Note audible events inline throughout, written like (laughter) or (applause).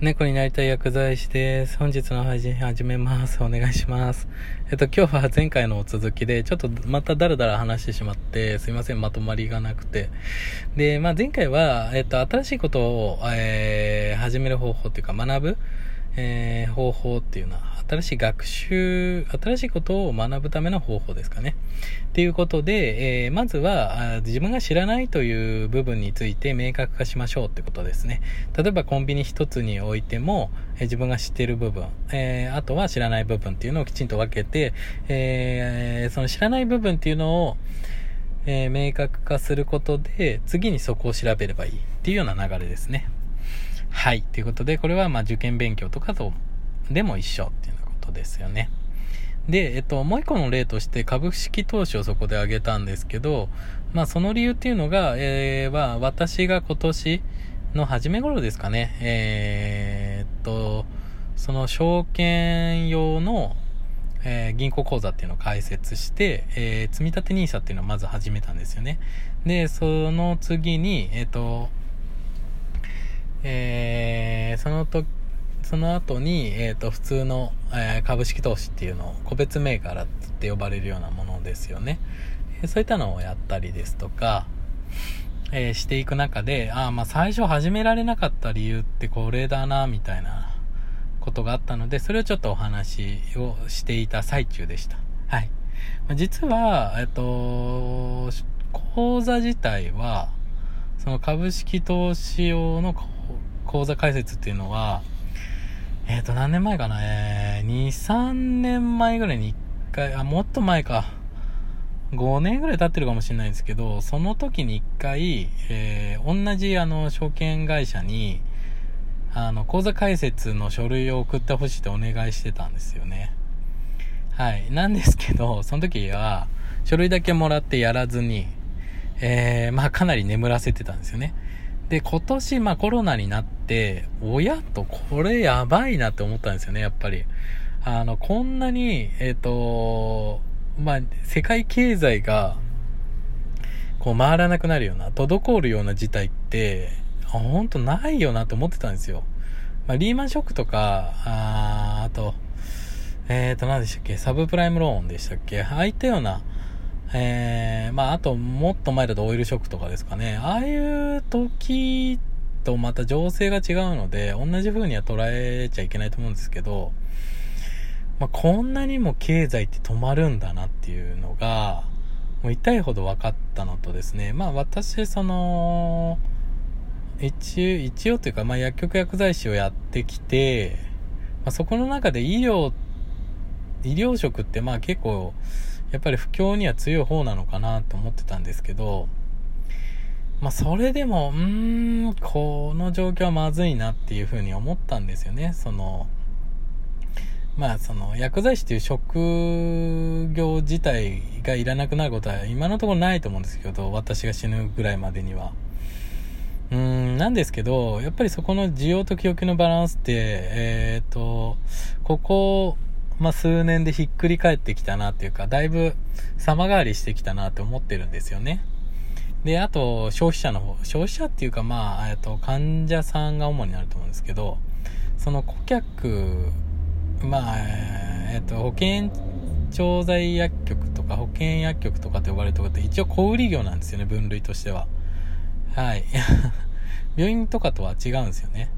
猫になりたい薬剤師です。本日の配信始めます。お願いします。えっと、今日は前回の続きで、ちょっとまただらだら話してしまって、すいません、まとまりがなくて。で、まあ前回は、えっと、新しいことを、えー、始める方法っていうか、学ぶ、えー、方法っていうのは、新しい学習、新しいことを学ぶための方法ですかね。っていうことで、えー、まずは自分が知らないという部分について明確化しましょうってことですね。例えばコンビニ一つにおいても、えー、自分が知ってる部分、えー、あとは知らない部分っていうのをきちんと分けて、えその知らない部分っていうのを、え明確化することで、次にそこを調べればいいっていうような流れですね。はい。ということで、これはま受験勉強とかとでも一緒っていうことですよね。で、えっと、もう一個の例として株式投資をそこで挙げたんですけど、まあその理由っていうのが、えー、は私が今年の初め頃ですかね、えー、っと、その証券用の、えー、銀行口座っていうのを開設して、えー、積立 NISA っていうのをまず始めたんですよね。で、その次に、えっ、と、えー、その時その後に、えっ、ー、と、普通の、えー、株式投資っていうのを、個別銘柄って呼ばれるようなものですよね。えー、そういったのをやったりですとか、えしていく中で、ああ、まあ最初始められなかった理由ってこれだな、みたいなことがあったので、それをちょっとお話をしていた最中でした。はい。実は、えっと、講座自体は、その株式投資用の講座開設っていうのは、えっ、ー、と、何年前かな？えー、2、3年前ぐらいに1回、あ、もっと前か。5年ぐらい経ってるかもしれないんですけど、その時に1回、えー、同じあの、証券会社に、あの、口座開設の書類を送ってほしいってお願いしてたんですよね。はい。なんですけど、その時は、書類だけもらってやらずに、えー、まあかなり眠らせてたんですよね。で、今年、まあコロナになって、親とこれやばいなって思ったんですよね、やっぱり。あの、こんなに、えっ、ー、と、まあ、世界経済が、こう回らなくなるような、滞るような事態って、ほんとないよなって思ってたんですよ。まあ、リーマンショックとか、ああと、えっ、ー、と、何でしたっけ、サブプライムローンでしたっけ、ああいったような、えー、まあ、あと、もっと前だとオイルショックとかですかね。ああいう時とまた情勢が違うので、同じ風には捉えちゃいけないと思うんですけど、まあ、こんなにも経済って止まるんだなっていうのが、もう痛いほど分かったのとですね、まあ私、その、一応、一応というか、まあ薬局薬剤師をやってきて、まあ、そこの中で医療、医療職ってまあ結構、やっぱり不況には強い方なのかなと思ってたんですけど、まあ、それでも、うーん、この状況はまずいなっていうふうに思ったんですよね。その、まあ、その、薬剤師という職業自体がいらなくなることは今のところないと思うんですけど、私が死ぬぐらいまでには。うーん、なんですけど、やっぱりそこの需要と供給のバランスって、えっ、ー、と、ここ、まあ、数年でひっくり返ってきたなっていうか、だいぶ様変わりしてきたなって思ってるんですよね。で、あと、消費者の方、消費者っていうか、まあ、えっと、患者さんが主になると思うんですけど、その顧客、まあ、えっと、保険調剤薬局とか保険薬局とかって呼ばれるところって一応小売業なんですよね、分類としては。はい。(laughs) 病院とかとは違うんですよね。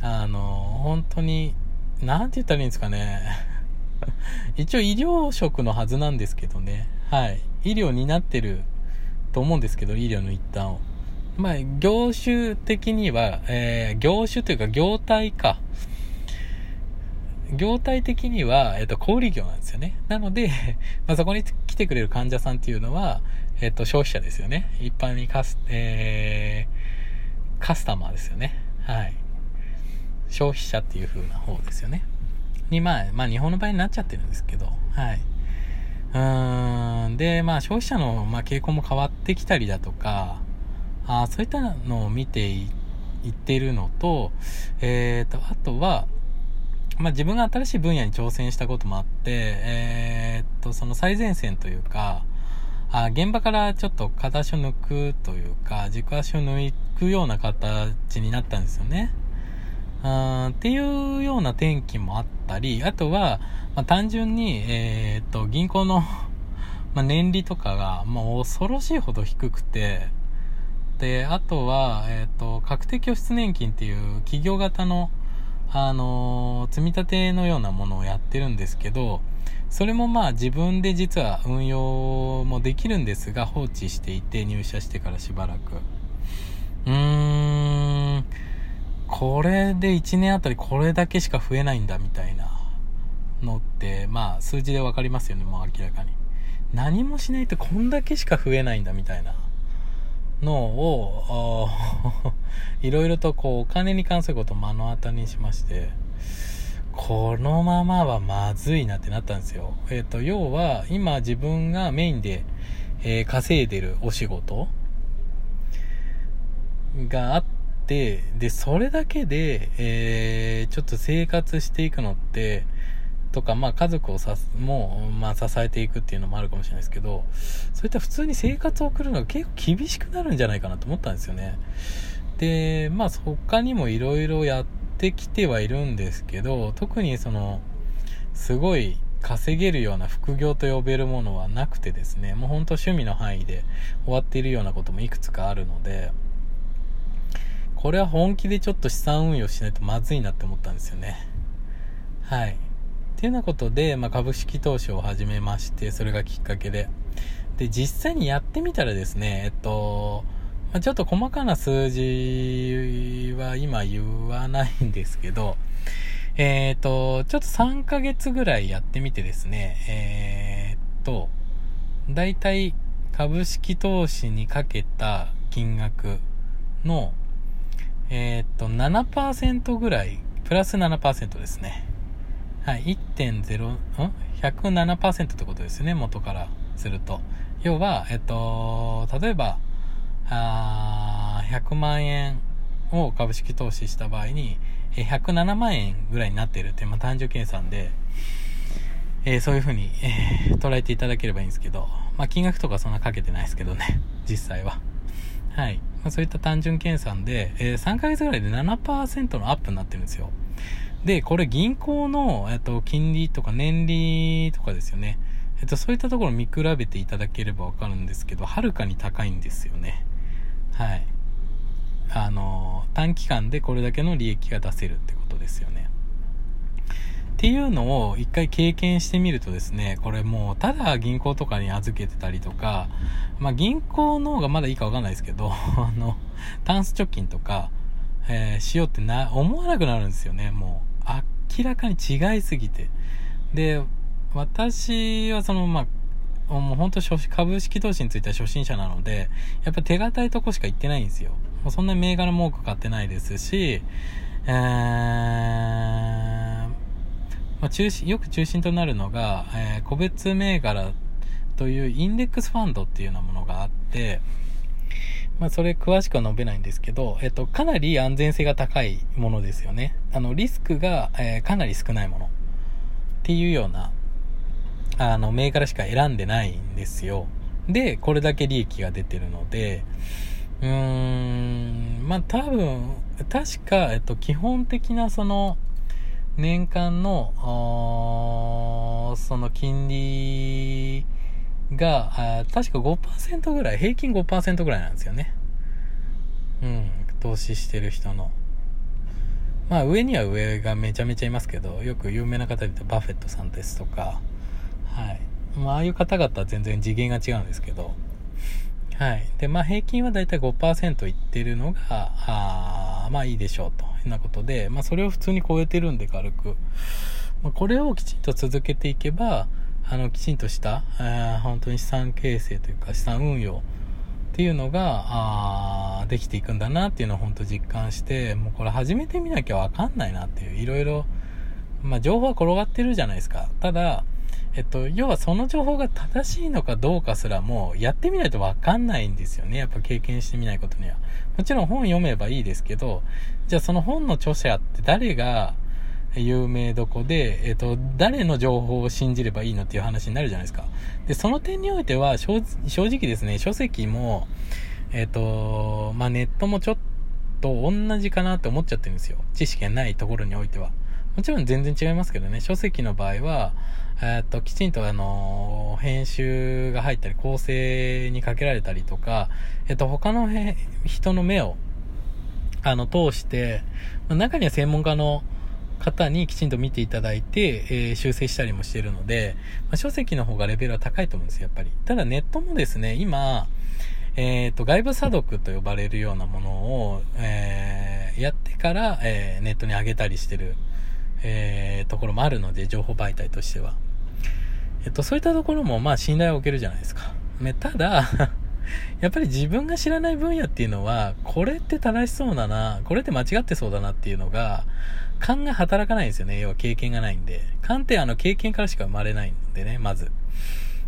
あの、本当になんて言ったらいいんですかね。(laughs) 一応医療職のはずなんですけどね。はい。医療になってると思うんですけど、医療の一端を。まあ、業種的には、えー、業種というか業態か。業態的には、えっ、と、小売業なんですよね。なので、(laughs) まあ、そこに来てくれる患者さんっていうのは、えっ、と、消費者ですよね。一般にカス、えー、カスタマーですよね。はい。消費者っていう風な方ですよね。に、まあ、まあ、日本の場合になっちゃってるんですけど、はい。うーん、で、まあ、消費者の、まあ、傾向も変わってきたりだとか、あそういったのを見ていってるのと、えっ、ー、と、あとは、まあ、自分が新しい分野に挑戦したこともあって、えっ、ー、と、その最前線というか、あ現場からちょっと片足を抜くというか、軸足を抜くような形になったんですよね。うんっていうような天気もあったり、あとは、まあ、単純に、えっ、と、銀行の (laughs) ま、年利とかがもう恐ろしいほど低くて、で、あとは、えっ、と、確定拠出年金っていう企業型の、あの積み立てのようなものをやってるんですけど、それもまあ自分で実は運用もできるんですが放置していて入社してからしばらく。うーん、これで1年あたりこれだけしか増えないんだみたいなのって、まあ数字でわかりますよね、もう明らかに。何もしないとこんだけしか増えないんだみたいなのを、(laughs) いろいろとこうお金に関することを目の当たりにしまして、このままはまずいなってなったんですよ。えっ、ー、と、要は、今自分がメインで、えー、稼いでるお仕事があって、で、それだけで、えー、ちょっと生活していくのって、とか、まあ家族をさもう、まあ支えていくっていうのもあるかもしれないですけど、そういった普通に生活を送るのが結構厳しくなるんじゃないかなと思ったんですよね。で、まあ他にも色々やってってきてはいるんですけど、特にその、すごい稼げるような副業と呼べるものはなくてですね、もうほんと趣味の範囲で終わっているようなこともいくつかあるので、これは本気でちょっと資産運用しないとまずいなって思ったんですよね。はい。っていうようなことで、まあ、株式投資を始めまして、それがきっかけで。で、実際にやってみたらですね、えっと、まあ、ちょっと細かな数字は今言わないんですけど、えっ、と、ちょっと3ヶ月ぐらいやってみてですね、えっ、と、だいたい株式投資にかけた金額の、えっ、と、7%ぐらい、プラス7%ですね。はい、1.0、ん ?107% ってことですね、元からすると。要は、えっと、例えば、あ100万円を株式投資した場合に、107万円ぐらいになっているって、まあ、単純計算で、えー、そういう風に、えー、捉えていただければいいんですけど、まあ、金額とかそんなかけてないですけどね、実際は。はい。そういった単純計算で、えー、3ヶ月ぐらいで7%のアップになってるんですよ。で、これ銀行の、えっと、金利とか年利とかですよね。えっと、そういったところを見比べていただければわかるんですけど、はるかに高いんですよね。はい。あの、短期間でこれだけの利益が出せるってことですよね。っていうのを一回経験してみるとですね、これもうただ銀行とかに預けてたりとか、まあ銀行の方がまだいいかわかんないですけど、(laughs) あの、タンス貯金とか、えー、しようってな、思わなくなるんですよね、もう。明らかに違いすぎて。で、私はその、まあ、もう本当株式投資については初心者なので、やっぱ手堅いとこしか行ってないんですよ。もうそんな銘柄も多く買ってないですし、えー、あ、中心、よく中心となるのが、えー、個別銘柄というインデックスファンドっていうようなものがあって、まあ、それ詳しくは述べないんですけど、えっと、かなり安全性が高いものですよね。あの、リスクが、えー、かなり少ないものっていうような、あの、銘柄しか選んでないんですよ。で、これだけ利益が出てるので、うーん、まあ、多分、確か、えっと、基本的なその、年間の、その金利が、確か5%ぐらい、平均5%ぐらいなんですよね。うん、投資してる人の。まあ上には上がめちゃめちゃいますけど、よく有名な方で言うとバフェットさんですとか、はい。まあ、ああいう方々は全然次元が違うんですけど、はい。で、まあ、平均はだいたい5%いってるのが、あまあいいでしょうと。なことで、まあ、それを普通に超えてるんで軽く。まあ、これをきちんと続けていけば、あの、きちんとした、え、本当に資産形成というか資産運用っていうのが、あできていくんだなっていうのを本当実感して、もうこれ始めてみなきゃわかんないなっていう、いろいろ、ま、情報は転がってるじゃないですか。ただ、えっと、要はその情報が正しいのかどうかすらも、やってみないとわかんないんですよね。やっぱ経験してみないことには。もちろん本読めばいいですけど、じゃあその本の著者って誰が有名どこで、えっと、誰の情報を信じればいいのっていう話になるじゃないですか。で、その点においては、正直ですね、書籍も、えっと、まあ、ネットもちょっと同じかなって思っちゃってるんですよ。知識がないところにおいては。もちろん全然違いますけどね、書籍の場合は、えっと、きちんとあの、編集が入ったり、構成にかけられたりとか、えっと、他の人の目を、あの、通して、まあ、中には専門家の方にきちんと見ていただいて、えー、修正したりもしてるので、まあ、書籍の方がレベルは高いと思うんですよ、やっぱり。ただネットもですね、今、えっ、ー、と、外部査読と呼ばれるようなものを、えー、やってから、えネットに上げたりしてるえー、ところもあるので、情報媒体としては。えっと、そういったところも、まあ、信頼を受けるじゃないですか。ね、ただ (laughs) やっぱり自分が知らない分野っていうのは、これって正しそうだな、これって間違ってそうだなっていうのが、勘が働かないんですよね。要は経験がないんで。勘ってあの経験からしか生まれないんでね、まず。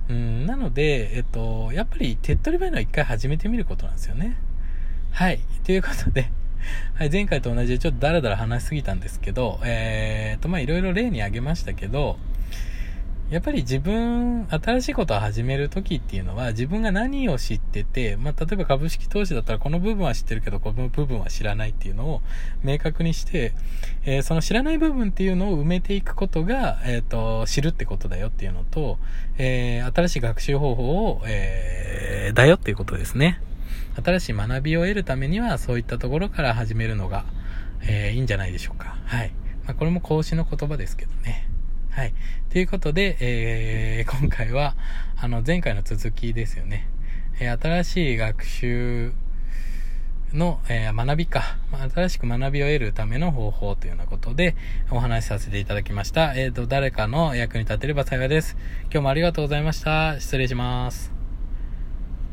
うん、なので、えっと、やっぱり手っ取り早いのは一回始めてみることなんですよね。はい。ということで、(laughs) はい、前回と同じでちょっとダラダラ話しすぎたんですけど、えーと、まいろいろ例に挙げましたけど、やっぱり自分、新しいことを始めるときっていうのは、自分が何を知ってて、まあ、例えば株式投資だったらこの部分は知ってるけど、この部分は知らないっていうのを明確にして、えー、その知らない部分っていうのを埋めていくことが、えっ、ー、と、知るってことだよっていうのと、えー、新しい学習方法を、えー、だよっていうことですね。新しい学びを得るためには、そういったところから始めるのが、えー、いいんじゃないでしょうか。はい。まあ、これも講師の言葉ですけどね。はい。ということで、えー、今回は、あの、前回の続きですよね。えー、新しい学習の、えー、学びか、新しく学びを得るための方法というようなことでお話しさせていただきました。えっ、ー、と、誰かの役に立てれば幸いです。今日もありがとうございました。失礼します。